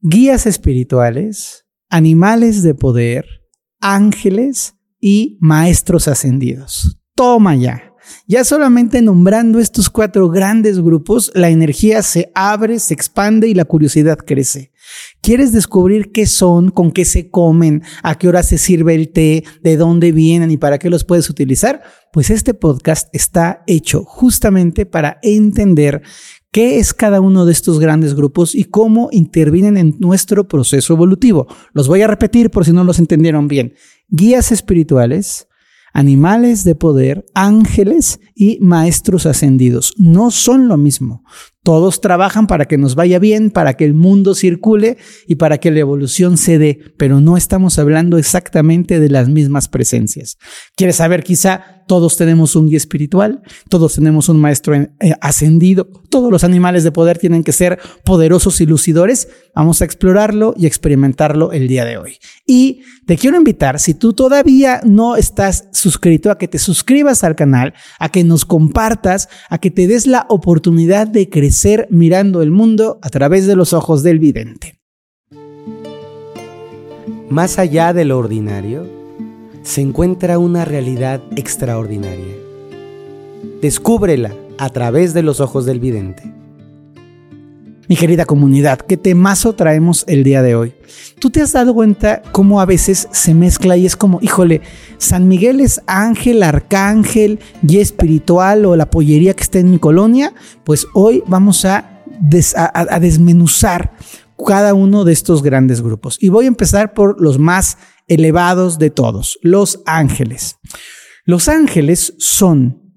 guías espirituales, animales de poder, ángeles y maestros ascendidos. Toma ya. Ya solamente nombrando estos cuatro grandes grupos, la energía se abre, se expande y la curiosidad crece. ¿Quieres descubrir qué son, con qué se comen, a qué hora se sirve el té, de dónde vienen y para qué los puedes utilizar? Pues este podcast está hecho justamente para entender qué es cada uno de estos grandes grupos y cómo intervienen en nuestro proceso evolutivo. Los voy a repetir por si no los entendieron bien. Guías espirituales, animales de poder, ángeles y maestros ascendidos. No son lo mismo. Todos trabajan para que nos vaya bien, para que el mundo circule y para que la evolución se dé, pero no estamos hablando exactamente de las mismas presencias. ¿Quieres saber quizá todos tenemos un guía espiritual, todos tenemos un maestro eh, ascendido, todos los animales de poder tienen que ser poderosos y lucidores. Vamos a explorarlo y experimentarlo el día de hoy. Y te quiero invitar, si tú todavía no estás suscrito, a que te suscribas al canal, a que nos compartas, a que te des la oportunidad de crecer mirando el mundo a través de los ojos del vidente. Más allá de lo ordinario, se encuentra una realidad extraordinaria. Descúbrela a través de los ojos del vidente. Mi querida comunidad, ¿qué temazo traemos el día de hoy? ¿Tú te has dado cuenta cómo a veces se mezcla y es como, híjole, San Miguel es ángel, arcángel, guía espiritual o la pollería que está en mi colonia? Pues hoy vamos a, a desmenuzar cada uno de estos grandes grupos. Y voy a empezar por los más elevados de todos, los ángeles. Los ángeles son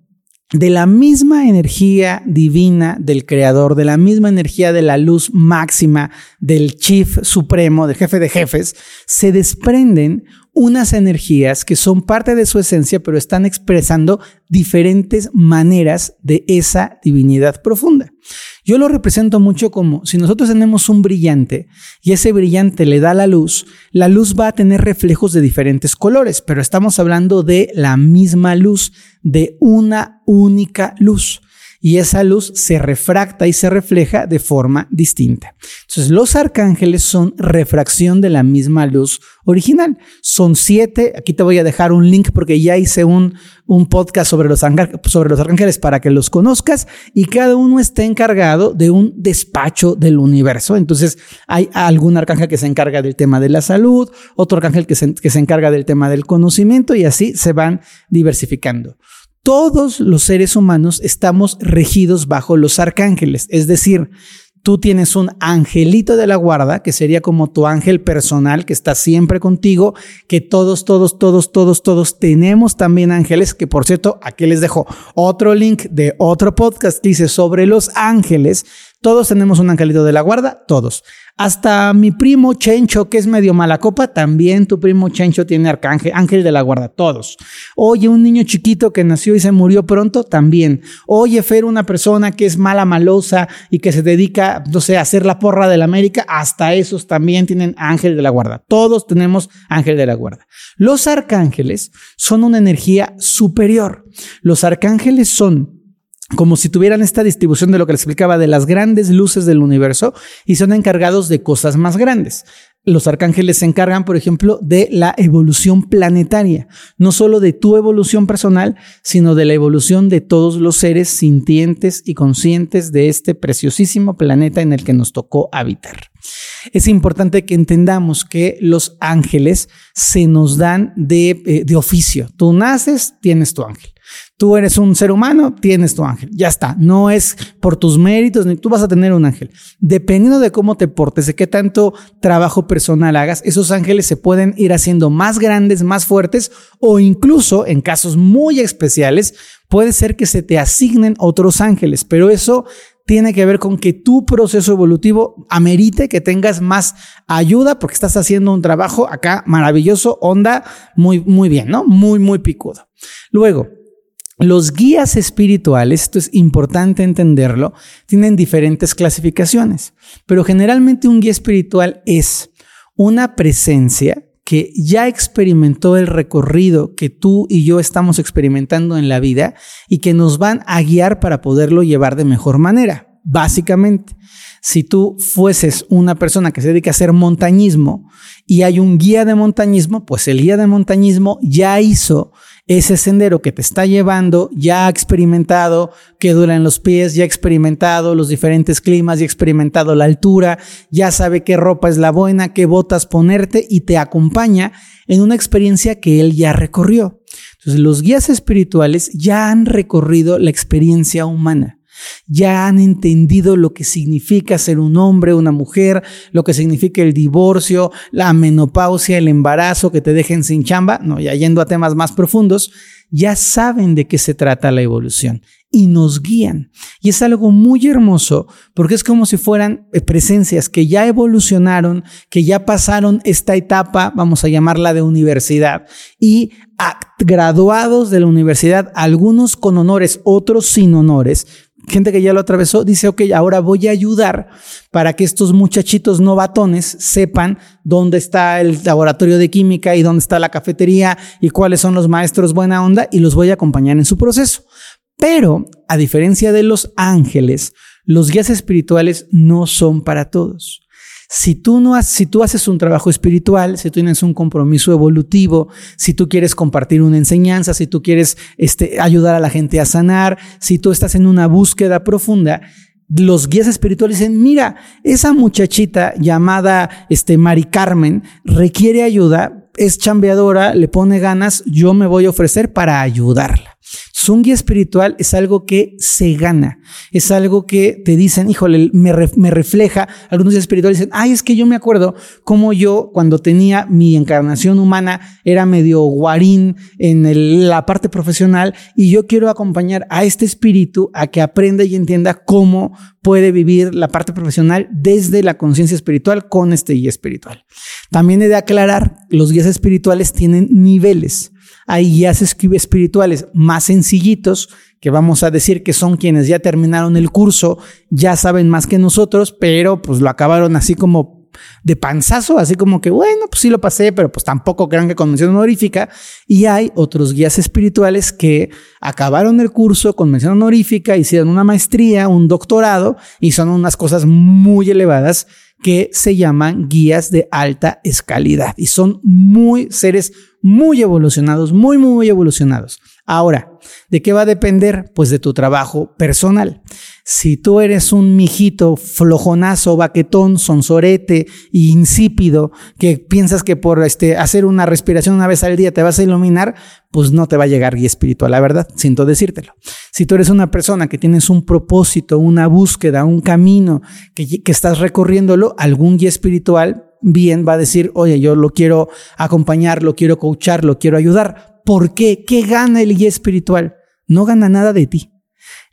de la misma energía divina del creador, de la misma energía de la luz máxima del chief supremo, del jefe de jefes, se desprenden unas energías que son parte de su esencia, pero están expresando diferentes maneras de esa divinidad profunda. Yo lo represento mucho como si nosotros tenemos un brillante y ese brillante le da la luz, la luz va a tener reflejos de diferentes colores, pero estamos hablando de la misma luz, de una única luz y esa luz se refracta y se refleja de forma distinta. Entonces, los arcángeles son refracción de la misma luz original. Son siete. Aquí te voy a dejar un link porque ya hice un, un podcast sobre los, sobre los arcángeles para que los conozcas y cada uno está encargado de un despacho del universo. Entonces, hay algún arcángel que se encarga del tema de la salud, otro arcángel que se, que se encarga del tema del conocimiento y así se van diversificando. Todos los seres humanos estamos regidos bajo los arcángeles, es decir, tú tienes un angelito de la guarda, que sería como tu ángel personal, que está siempre contigo, que todos, todos, todos, todos, todos tenemos también ángeles, que por cierto, aquí les dejo otro link de otro podcast que dice sobre los ángeles. Todos tenemos un angelito de la guarda, todos. Hasta mi primo Chencho, que es medio mala copa, también tu primo Chencho tiene arcángel, ángel de la guarda, todos. Oye, un niño chiquito que nació y se murió pronto, también. Oye, Fer, una persona que es mala, malosa y que se dedica, no sé, a hacer la porra de la América, hasta esos también tienen ángel de la guarda. Todos tenemos ángel de la guarda. Los arcángeles son una energía superior. Los arcángeles son como si tuvieran esta distribución de lo que les explicaba de las grandes luces del universo y son encargados de cosas más grandes. Los arcángeles se encargan, por ejemplo, de la evolución planetaria, no solo de tu evolución personal, sino de la evolución de todos los seres sintientes y conscientes de este preciosísimo planeta en el que nos tocó habitar. Es importante que entendamos que los ángeles se nos dan de, eh, de oficio. Tú naces, tienes tu ángel. Tú eres un ser humano, tienes tu ángel. Ya está. No es por tus méritos, ni tú vas a tener un ángel. Dependiendo de cómo te portes, de qué tanto trabajo personal hagas, esos ángeles se pueden ir haciendo más grandes, más fuertes o incluso en casos muy especiales, puede ser que se te asignen otros ángeles, pero eso tiene que ver con que tu proceso evolutivo amerite que tengas más ayuda porque estás haciendo un trabajo acá maravilloso, onda, muy, muy bien, ¿no? Muy, muy picudo. Luego, los guías espirituales, esto es importante entenderlo, tienen diferentes clasificaciones, pero generalmente un guía espiritual es una presencia que ya experimentó el recorrido que tú y yo estamos experimentando en la vida y que nos van a guiar para poderlo llevar de mejor manera. básicamente. Si tú fueses una persona que se dedica a hacer montañismo y hay un guía de montañismo, pues el guía de montañismo ya hizo ese sendero que te está llevando, ya ha experimentado que duran los pies, ya ha experimentado los diferentes climas, ya ha experimentado la altura, ya sabe qué ropa es la buena, qué botas ponerte y te acompaña en una experiencia que él ya recorrió. Entonces los guías espirituales ya han recorrido la experiencia humana ya han entendido lo que significa ser un hombre, una mujer, lo que significa el divorcio, la menopausia, el embarazo, que te dejen sin chamba, no, ya yendo a temas más profundos, ya saben de qué se trata la evolución y nos guían. Y es algo muy hermoso porque es como si fueran eh, presencias que ya evolucionaron, que ya pasaron esta etapa, vamos a llamarla de universidad, y graduados de la universidad, algunos con honores, otros sin honores, gente que ya lo atravesó, dice, ok, ahora voy a ayudar para que estos muchachitos novatones sepan dónde está el laboratorio de química y dónde está la cafetería y cuáles son los maestros buena onda y los voy a acompañar en su proceso. Pero, a diferencia de los ángeles, los guías espirituales no son para todos. Si tú, no si tú haces un trabajo espiritual, si tú tienes un compromiso evolutivo, si tú quieres compartir una enseñanza, si tú quieres este, ayudar a la gente a sanar, si tú estás en una búsqueda profunda, los guías espirituales dicen, mira, esa muchachita llamada este, Mari Carmen requiere ayuda, es chambeadora, le pone ganas, yo me voy a ofrecer para ayudarla. Un guía espiritual es algo que se gana, es algo que te dicen, híjole, me, me refleja. Algunos guías espirituales dicen, ay, es que yo me acuerdo cómo yo cuando tenía mi encarnación humana era medio guarín en la parte profesional y yo quiero acompañar a este espíritu a que aprenda y entienda cómo puede vivir la parte profesional desde la conciencia espiritual con este guía espiritual. También he de aclarar, los guías espirituales tienen niveles. Hay guías espirituales más sencillitos que vamos a decir que son quienes ya terminaron el curso, ya saben más que nosotros, pero pues lo acabaron así como de panzazo, así como que, bueno, pues sí lo pasé, pero pues tampoco crean que con mención honorífica. Y hay otros guías espirituales que acabaron el curso con mención honorífica, hicieron una maestría, un doctorado, y son unas cosas muy elevadas que se llaman guías de alta escalidad y son muy seres muy evolucionados, muy, muy evolucionados. Ahora, ¿de qué va a depender? Pues de tu trabajo personal. Si tú eres un mijito flojonazo, baquetón, sonsorete, insípido, que piensas que por este, hacer una respiración una vez al día te vas a iluminar, pues no te va a llegar guía espiritual, la verdad, siento decírtelo. Si tú eres una persona que tienes un propósito, una búsqueda, un camino, que, que estás recorriéndolo, algún guía espiritual bien va a decir, oye, yo lo quiero acompañar, lo quiero coachar, lo quiero ayudar. ¿Por qué? ¿Qué gana el guía espiritual? No gana nada de ti.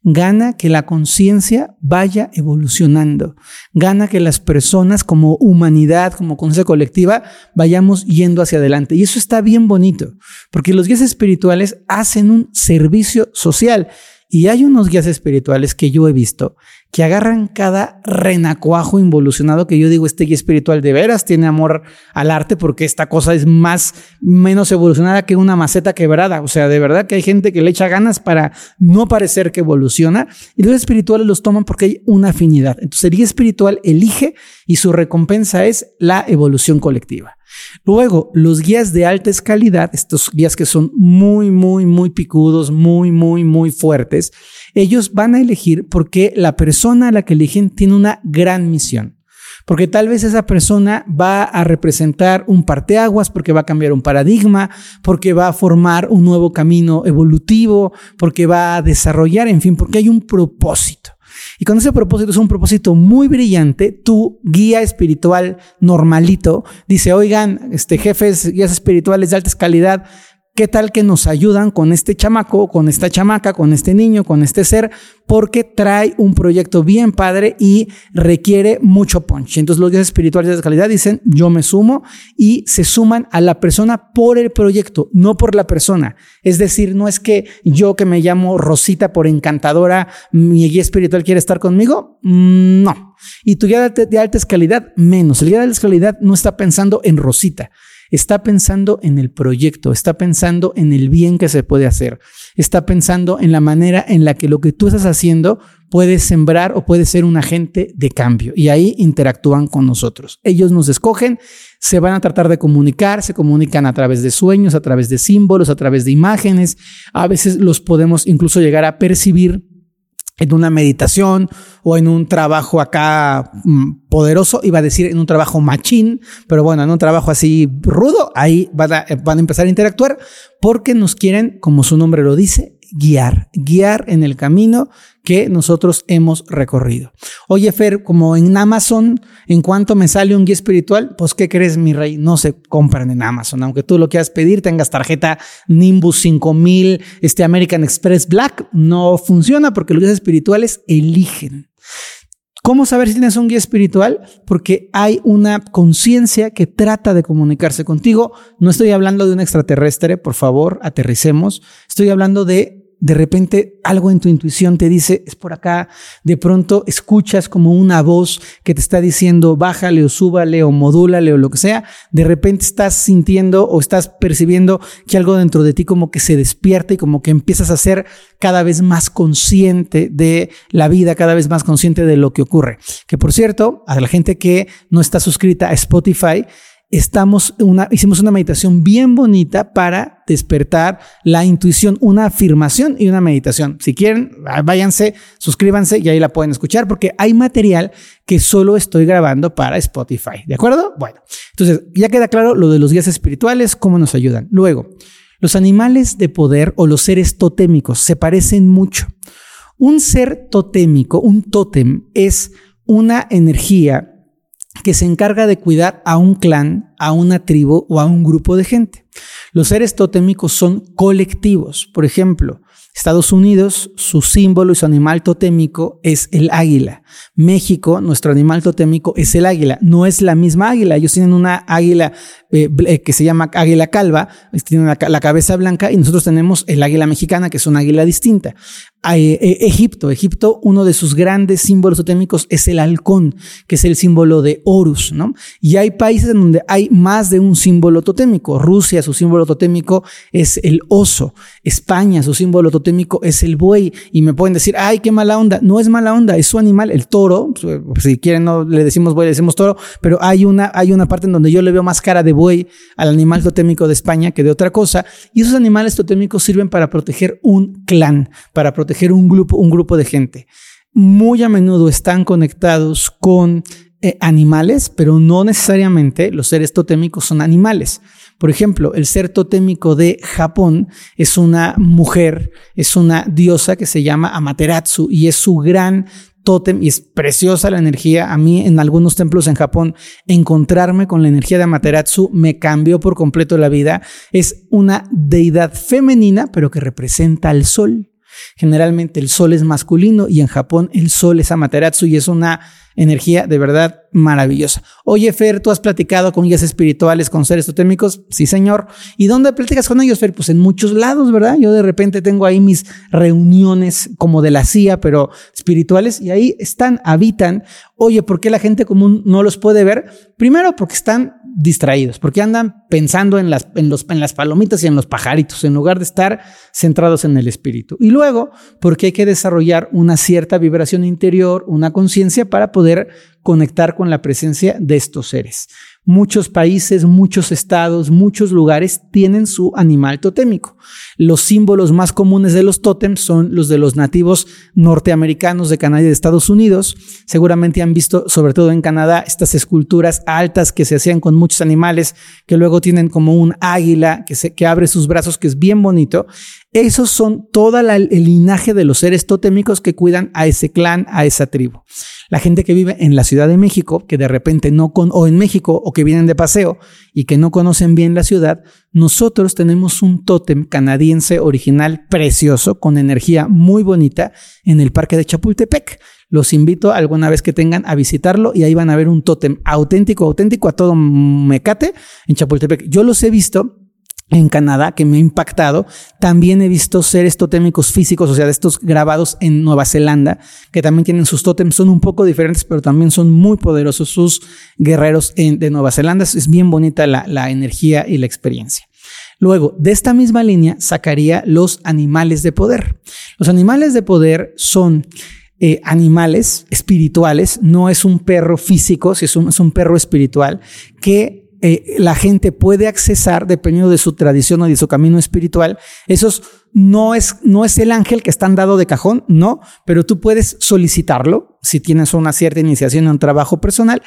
Gana que la conciencia vaya evolucionando. Gana que las personas como humanidad, como conciencia colectiva, vayamos yendo hacia adelante. Y eso está bien bonito, porque los guías espirituales hacen un servicio social. Y hay unos guías espirituales que yo he visto que agarran cada renacuajo involucionado que yo digo, este guía espiritual de veras tiene amor al arte porque esta cosa es más, menos evolucionada que una maceta quebrada. O sea, de verdad que hay gente que le echa ganas para no parecer que evoluciona y los espirituales los toman porque hay una afinidad. Entonces el guía espiritual elige y su recompensa es la evolución colectiva. Luego, los guías de alta escalidad, estos guías que son muy, muy, muy picudos, muy, muy, muy fuertes, ellos van a elegir porque la persona a la que eligen tiene una gran misión. Porque tal vez esa persona va a representar un parteaguas, porque va a cambiar un paradigma, porque va a formar un nuevo camino evolutivo, porque va a desarrollar, en fin, porque hay un propósito. Y cuando ese propósito es un propósito muy brillante, tu guía espiritual normalito dice, oigan, este, jefes, guías espirituales de alta calidad, ¿Qué tal que nos ayudan con este chamaco, con esta chamaca, con este niño, con este ser? Porque trae un proyecto bien padre y requiere mucho punch. Entonces los guías espirituales de calidad dicen, yo me sumo y se suman a la persona por el proyecto, no por la persona. Es decir, no es que yo que me llamo Rosita por encantadora, mi guía espiritual quiere estar conmigo. Mm, no. Y tu guía de alta calidad, menos. El guía de alta calidad no está pensando en Rosita está pensando en el proyecto, está pensando en el bien que se puede hacer, está pensando en la manera en la que lo que tú estás haciendo puede sembrar o puede ser un agente de cambio. Y ahí interactúan con nosotros. Ellos nos escogen, se van a tratar de comunicar, se comunican a través de sueños, a través de símbolos, a través de imágenes. A veces los podemos incluso llegar a percibir en una meditación o en un trabajo acá mm, poderoso, iba a decir en un trabajo machín, pero bueno, en un trabajo así rudo, ahí van a, van a empezar a interactuar porque nos quieren, como su nombre lo dice, guiar, guiar en el camino que nosotros hemos recorrido. Oye, Fer, como en Amazon, en cuanto me sale un guía espiritual, pues ¿qué crees, mi rey? No se compran en Amazon. Aunque tú lo quieras pedir, tengas tarjeta Nimbus 5000, este American Express Black, no funciona porque los guías espirituales eligen. ¿Cómo saber si tienes un guía espiritual? Porque hay una conciencia que trata de comunicarse contigo. No estoy hablando de un extraterrestre, por favor, aterricemos. Estoy hablando de de repente algo en tu intuición te dice, es por acá, de pronto escuchas como una voz que te está diciendo, bájale o súbale o modúlale o lo que sea, de repente estás sintiendo o estás percibiendo que algo dentro de ti como que se despierta y como que empiezas a ser cada vez más consciente de la vida, cada vez más consciente de lo que ocurre. Que por cierto, a la gente que no está suscrita a Spotify, estamos una, hicimos una meditación bien bonita para despertar la intuición, una afirmación y una meditación. Si quieren, váyanse, suscríbanse y ahí la pueden escuchar porque hay material que solo estoy grabando para Spotify. ¿De acuerdo? Bueno, entonces ya queda claro lo de los guías espirituales, cómo nos ayudan. Luego, los animales de poder o los seres totémicos se parecen mucho. Un ser totémico, un tótem, es una energía que se encarga de cuidar a un clan, a una tribu o a un grupo de gente. Los seres totémicos son colectivos. Por ejemplo, Estados Unidos, su símbolo y su animal totémico es el águila. México, nuestro animal totémico es el águila. No es la misma águila. Ellos tienen una águila eh, eh, que se llama águila calva, tienen la, cabeza blanca y nosotros tenemos el águila mexicana, que es una águila distinta. Eh, Egipto, Egipto, uno de sus grandes símbolos totémicos es el halcón, que es el símbolo de Horus, ¿no? Y hay países en donde hay más de un símbolo totémico. Rusia, su símbolo totémico es el oso. España, su símbolo totémico es el buey. Y me pueden decir, ay, qué mala onda. No es mala onda, es su animal, el toro. Si quieren, no le decimos buey, le decimos toro, pero hay una, hay una parte en donde yo le veo más cara de buey al animal totémico de España que de otra cosa. Y esos animales totémicos sirven para proteger un clan, para proteger proteger un grupo, un grupo de gente. Muy a menudo están conectados con eh, animales, pero no necesariamente los seres totémicos son animales. Por ejemplo, el ser totémico de Japón es una mujer, es una diosa que se llama Amaterasu y es su gran tótem y es preciosa la energía. A mí en algunos templos en Japón encontrarme con la energía de Amaterasu me cambió por completo la vida. Es una deidad femenina, pero que representa al sol. Generalmente el sol es masculino y en Japón el sol es Amaterasu y es una energía de verdad maravillosa. Oye, Fer, ¿tú has platicado con guías espirituales, con seres totémicos? Sí, señor. ¿Y dónde platicas con ellos, Fer? Pues en muchos lados, ¿verdad? Yo de repente tengo ahí mis reuniones como de la CIA, pero espirituales, y ahí están, habitan. Oye, ¿por qué la gente común no los puede ver? Primero, porque están distraídos, porque andan pensando en las, en, las palomitas y en los pajaritos, en lugar de estar centrados en el espíritu. Y luego, porque hay que desarrollar una cierta vibración interior, una conciencia para poder conectar con la presencia de estos seres. Muchos países, muchos estados, muchos lugares tienen su animal totémico. Los símbolos más comunes de los tótems son los de los nativos norteamericanos de Canadá y de Estados Unidos. Seguramente han visto, sobre todo en Canadá, estas esculturas altas que se hacían con muchos animales, que luego tienen como un águila que abre sus brazos, que es bien bonito. Esos son todo el linaje de los seres totémicos que cuidan a ese clan, a esa tribu. La gente que vive en la Ciudad de México, que de repente no con, o en México, o que vienen de paseo y que no conocen bien la ciudad, nosotros tenemos un tótem canadiense original precioso, con energía muy bonita, en el parque de Chapultepec. Los invito alguna vez que tengan a visitarlo y ahí van a ver un tótem auténtico, auténtico a todo mecate en Chapultepec. Yo los he visto en Canadá que me ha impactado. También he visto seres totémicos físicos, o sea, de estos grabados en Nueva Zelanda, que también tienen sus tótems, son un poco diferentes, pero también son muy poderosos sus guerreros de Nueva Zelanda. Es bien bonita la, la energía y la experiencia. Luego, de esta misma línea sacaría los animales de poder. Los animales de poder son eh, animales espirituales, no es un perro físico, es un, es un perro espiritual que eh, la gente puede accesar dependiendo de su tradición o de su camino espiritual. Esos no es, no es el ángel que están dado de cajón, no, pero tú puedes solicitarlo si tienes una cierta iniciación en un trabajo personal.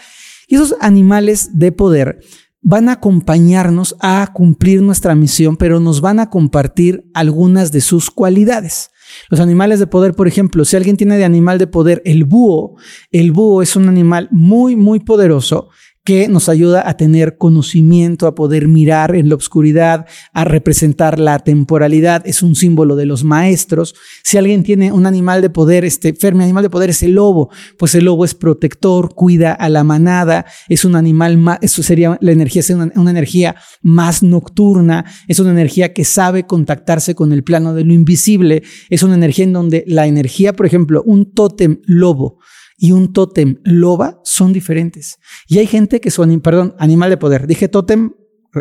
Y esos animales de poder van a acompañarnos a cumplir nuestra misión, pero nos van a compartir algunas de sus cualidades. Los animales de poder, por ejemplo, si alguien tiene de animal de poder el búho, el búho es un animal muy, muy poderoso que nos ayuda a tener conocimiento, a poder mirar en la oscuridad, a representar la temporalidad, es un símbolo de los maestros. Si alguien tiene un animal de poder, este Fermi animal de poder es el lobo, pues el lobo es protector, cuida a la manada, es un animal más, eso sería la energía, es una, una energía más nocturna, es una energía que sabe contactarse con el plano de lo invisible, es una energía en donde la energía, por ejemplo, un tótem lobo, y un tótem loba son diferentes. Y hay gente que son, perdón, animal de poder. Dije tótem,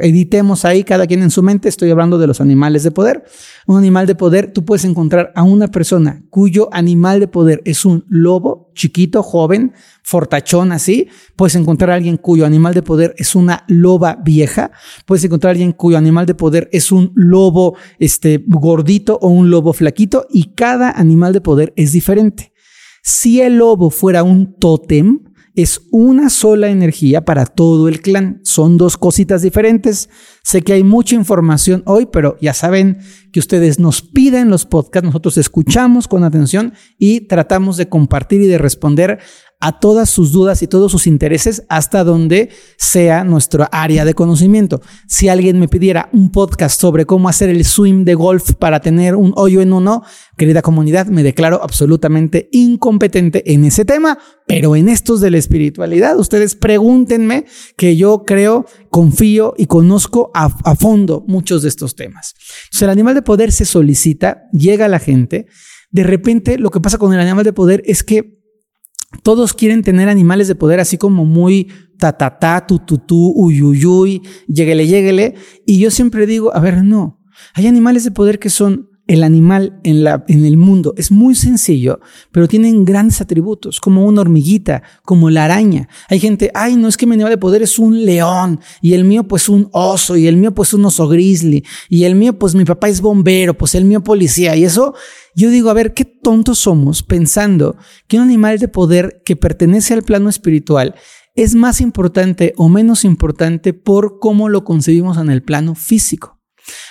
editemos ahí cada quien en su mente, estoy hablando de los animales de poder. Un animal de poder, tú puedes encontrar a una persona cuyo animal de poder es un lobo chiquito, joven, fortachón así. Puedes encontrar a alguien cuyo animal de poder es una loba vieja. Puedes encontrar a alguien cuyo animal de poder es un lobo este, gordito o un lobo flaquito y cada animal de poder es diferente. Si el lobo fuera un tótem, es una sola energía para todo el clan. Son dos cositas diferentes. Sé que hay mucha información hoy, pero ya saben que ustedes nos piden los podcasts, nosotros escuchamos con atención y tratamos de compartir y de responder a todas sus dudas y todos sus intereses hasta donde sea nuestra área de conocimiento. Si alguien me pidiera un podcast sobre cómo hacer el swim de golf para tener un hoyo en uno, querida comunidad, me declaro absolutamente incompetente en ese tema, pero en estos de la espiritualidad, ustedes pregúntenme que yo creo, confío y conozco a, fondo muchos de estos temas. Entonces, el animal de poder se solicita, llega a la gente, de repente lo que pasa con el animal de poder es que todos quieren tener animales de poder así como muy ta ta ta, tu tu tu, uyuyuy, lleguele, lleguele. Y yo siempre digo, a ver, no. Hay animales de poder que son el animal en, la, en el mundo es muy sencillo, pero tienen grandes atributos, como una hormiguita, como la araña. Hay gente, ay, no es que mi animal de poder es un león, y el mío pues un oso, y el mío pues un oso grizzly, y el mío pues mi papá es bombero, pues el mío policía, y eso yo digo, a ver, qué tontos somos pensando que un animal de poder que pertenece al plano espiritual es más importante o menos importante por cómo lo concebimos en el plano físico.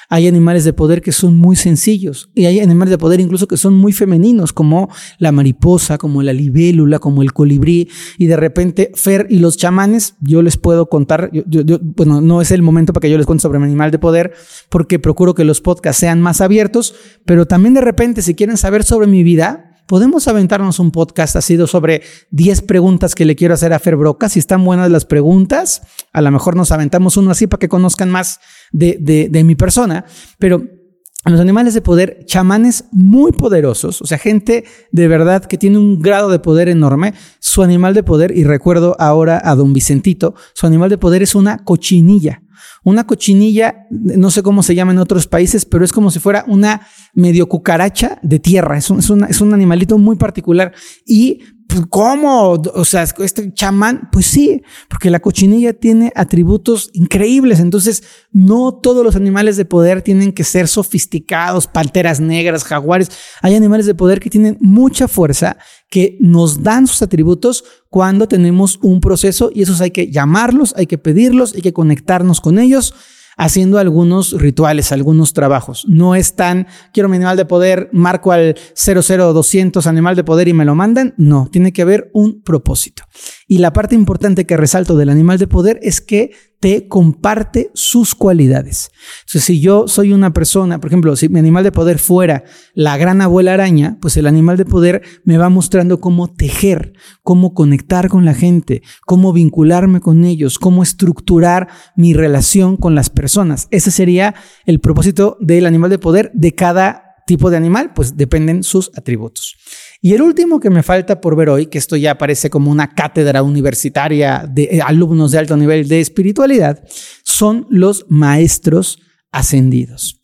Hay animales de poder que son muy sencillos y hay animales de poder incluso que son muy femeninos, como la mariposa, como la libélula, como el colibrí. Y de repente, Fer y los chamanes, yo les puedo contar, bueno, no es el momento para que yo les cuente sobre mi animal de poder, porque procuro que los podcasts sean más abiertos, pero también de repente, si quieren saber sobre mi vida, podemos aventarnos un podcast así sobre 10 preguntas que le quiero hacer a Fer Broca. Si están buenas las preguntas, a lo mejor nos aventamos uno así para que conozcan más de, de, mi persona. Pero los animales de poder, chamanes muy poderosos, o sea, gente de verdad que tiene un grado de poder enorme. Su animal de poder, y recuerdo ahora a don Vicentito, su animal de poder es una cochinilla. Una cochinilla, no sé cómo se llama en otros países, pero es como si fuera una medio cucaracha de tierra. Es un, es un animalito muy particular. Y pues, ¿cómo? O sea, este chamán, pues sí, porque la cochinilla tiene atributos increíbles. Entonces, no todos los animales de poder tienen que ser sofisticados, panteras negras, jaguares. Hay animales de poder que tienen mucha fuerza, que nos dan sus atributos cuando tenemos un proceso y esos hay que llamarlos, hay que pedirlos, hay que conectarnos con ellos haciendo algunos rituales, algunos trabajos. No es tan, quiero mi animal de poder, marco al 00200 animal de poder y me lo mandan. No, tiene que haber un propósito. Y la parte importante que resalto del animal de poder es que te comparte sus cualidades. Entonces, si yo soy una persona, por ejemplo, si mi animal de poder fuera la gran abuela araña, pues el animal de poder me va mostrando cómo tejer, cómo conectar con la gente, cómo vincularme con ellos, cómo estructurar mi relación con las personas. Ese sería el propósito del animal de poder de cada tipo de animal, pues dependen sus atributos. Y el último que me falta por ver hoy, que esto ya parece como una cátedra universitaria de eh, alumnos de alto nivel de espiritualidad, son los maestros ascendidos.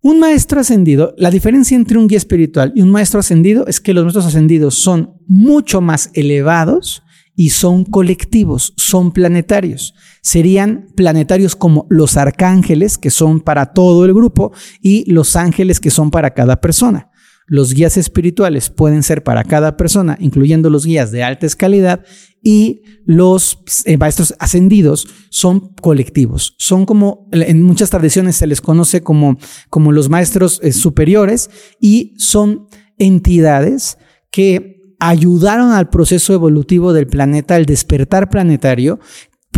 Un maestro ascendido, la diferencia entre un guía espiritual y un maestro ascendido es que los maestros ascendidos son mucho más elevados y son colectivos, son planetarios. Serían planetarios como los arcángeles, que son para todo el grupo, y los ángeles, que son para cada persona. Los guías espirituales pueden ser para cada persona, incluyendo los guías de alta calidad, y los eh, maestros ascendidos son colectivos. Son como, en muchas tradiciones se les conoce como, como los maestros eh, superiores y son entidades que ayudaron al proceso evolutivo del planeta, al despertar planetario,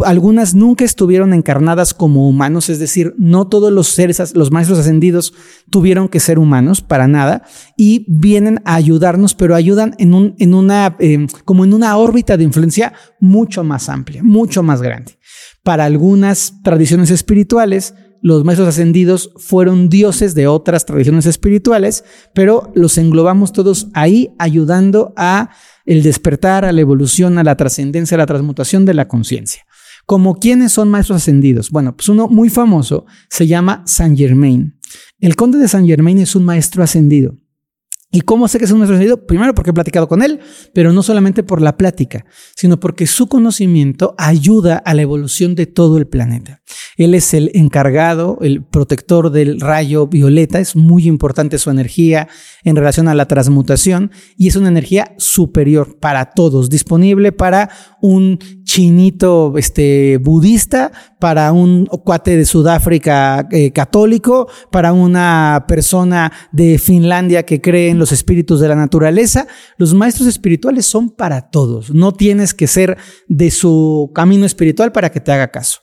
algunas nunca estuvieron encarnadas como humanos, es decir, no todos los seres, los maestros ascendidos tuvieron que ser humanos para nada y vienen a ayudarnos, pero ayudan en, un, en una, em, como en una órbita de influencia mucho más amplia, mucho más grande. Para algunas tradiciones espirituales, los maestros ascendidos fueron dioses de otras tradiciones espirituales, pero los englobamos todos ahí ayudando a el despertar, a la evolución, a la trascendencia, a la transmutación de la conciencia. Como quiénes son maestros ascendidos. Bueno, pues uno muy famoso se llama Saint Germain. El conde de Saint Germain es un maestro ascendido. ¿Y cómo sé que es un maestro? Primero porque he platicado con él, pero no solamente por la plática, sino porque su conocimiento ayuda a la evolución de todo el planeta. Él es el encargado, el protector del rayo violeta, es muy importante su energía en relación a la transmutación y es una energía superior para todos, disponible para un chinito este, budista, para un cuate de Sudáfrica eh, católico, para una persona de Finlandia que cree en los espíritus de la naturaleza. Los maestros espirituales son para todos. No tienes que ser de su camino espiritual para que te haga caso.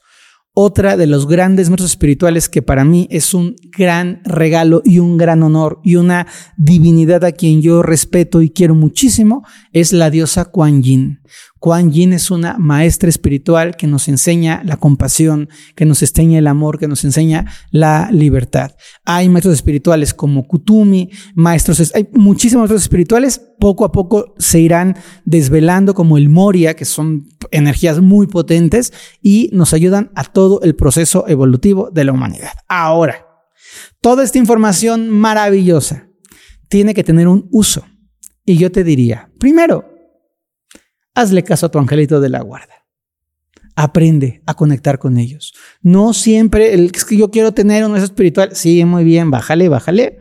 Otra de los grandes maestros espirituales que para mí es un gran regalo y un gran honor y una divinidad a quien yo respeto y quiero muchísimo es la diosa Kuan Yin. Kuan Yin es una maestra espiritual que nos enseña la compasión, que nos enseña el amor, que nos enseña la libertad. Hay maestros espirituales como Kutumi, maestros, hay muchísimos maestros espirituales, poco a poco se irán desvelando como el Moria, que son energías muy potentes y nos ayudan a todo el proceso evolutivo de la humanidad. Ahora, toda esta información maravillosa tiene que tener un uso. Y yo te diría, primero, hazle caso a tu angelito de la guarda. Aprende a conectar con ellos. No siempre, el, que yo quiero tener un eso espiritual. Sí, muy bien, bájale, bájale.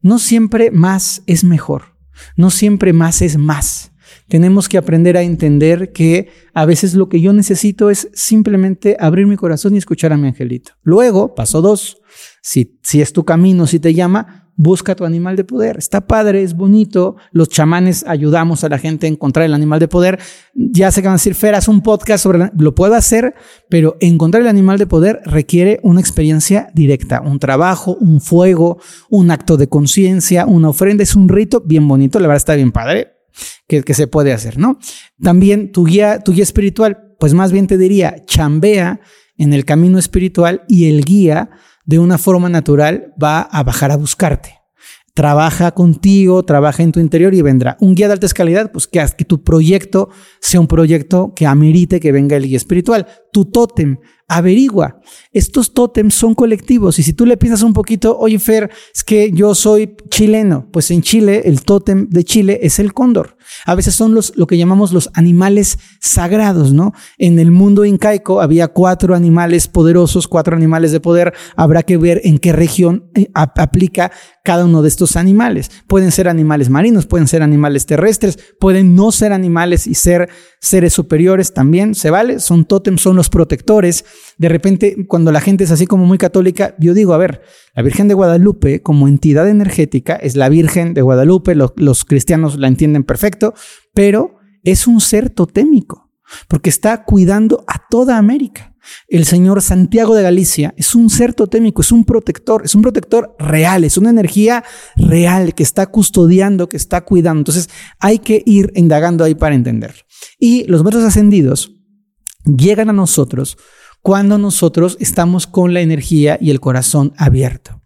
No siempre más es mejor. No siempre más es más. Tenemos que aprender a entender que a veces lo que yo necesito es simplemente abrir mi corazón y escuchar a mi angelito. Luego, paso dos, si, si es tu camino, si te llama, busca tu animal de poder. Está padre, es bonito. Los chamanes ayudamos a la gente a encontrar el animal de poder. Ya sé que van a decir, Fer, haz un podcast sobre... Lo puedo hacer, pero encontrar el animal de poder requiere una experiencia directa, un trabajo, un fuego, un acto de conciencia, una ofrenda. Es un rito bien bonito, la verdad está bien padre, que, que se puede hacer, ¿no? También tu guía, tu guía espiritual, pues más bien te diría, chambea en el camino espiritual y el guía de una forma natural va a bajar a buscarte. Trabaja contigo, trabaja en tu interior y vendrá. Un guía de alta calidad, pues que, que tu proyecto sea un proyecto que amerite que venga el guía espiritual. Tu tótem, averigua. Estos tótems son colectivos y si tú le piensas un poquito, oye Fer, es que yo soy chileno, pues en Chile el tótem de Chile es el cóndor. A veces son los, lo que llamamos los animales sagrados, ¿no? En el mundo incaico había cuatro animales poderosos, cuatro animales de poder. Habrá que ver en qué región eh, aplica cada uno de estos animales. Pueden ser animales marinos, pueden ser animales terrestres, pueden no ser animales y ser seres superiores también, se vale. Son tótems, son los protectores. De repente, cuando la gente es así como muy católica, yo digo, a ver, la Virgen de Guadalupe como entidad energética es la Virgen de Guadalupe, los, cristianos la entienden perfecto, pero es un ser totémico, porque está cuidando a toda América. El señor Santiago de Galicia es un ser totémico, es un protector, es un protector real, es una energía real que está custodiando, que está cuidando. Entonces hay que ir indagando ahí para entenderlo. Y los maestros ascendidos llegan a nosotros cuando nosotros estamos con la energía y el corazón abierto.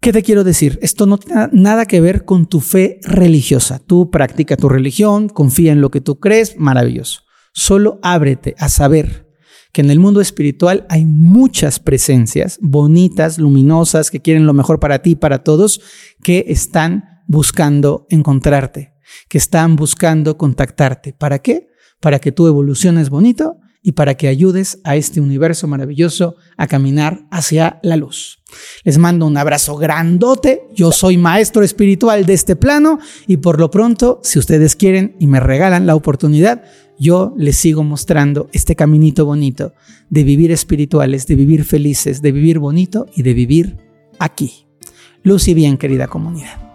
¿Qué te quiero decir? Esto no tiene nada que ver con tu fe religiosa. Tú practica tu religión, confía en lo que tú crees, maravilloso. Solo ábrete a saber que en el mundo espiritual hay muchas presencias bonitas, luminosas, que quieren lo mejor para ti y para todos, que están buscando encontrarte, que están buscando contactarte. ¿Para qué? Para que tú evoluciones bonito y para que ayudes a este universo maravilloso a caminar hacia la luz. Les mando un abrazo grandote. Yo soy maestro espiritual de este plano y por lo pronto, si ustedes quieren y me regalan la oportunidad, yo les sigo mostrando este caminito bonito de vivir espirituales, de vivir felices, de vivir bonito y de vivir aquí. Luz y bien, querida comunidad.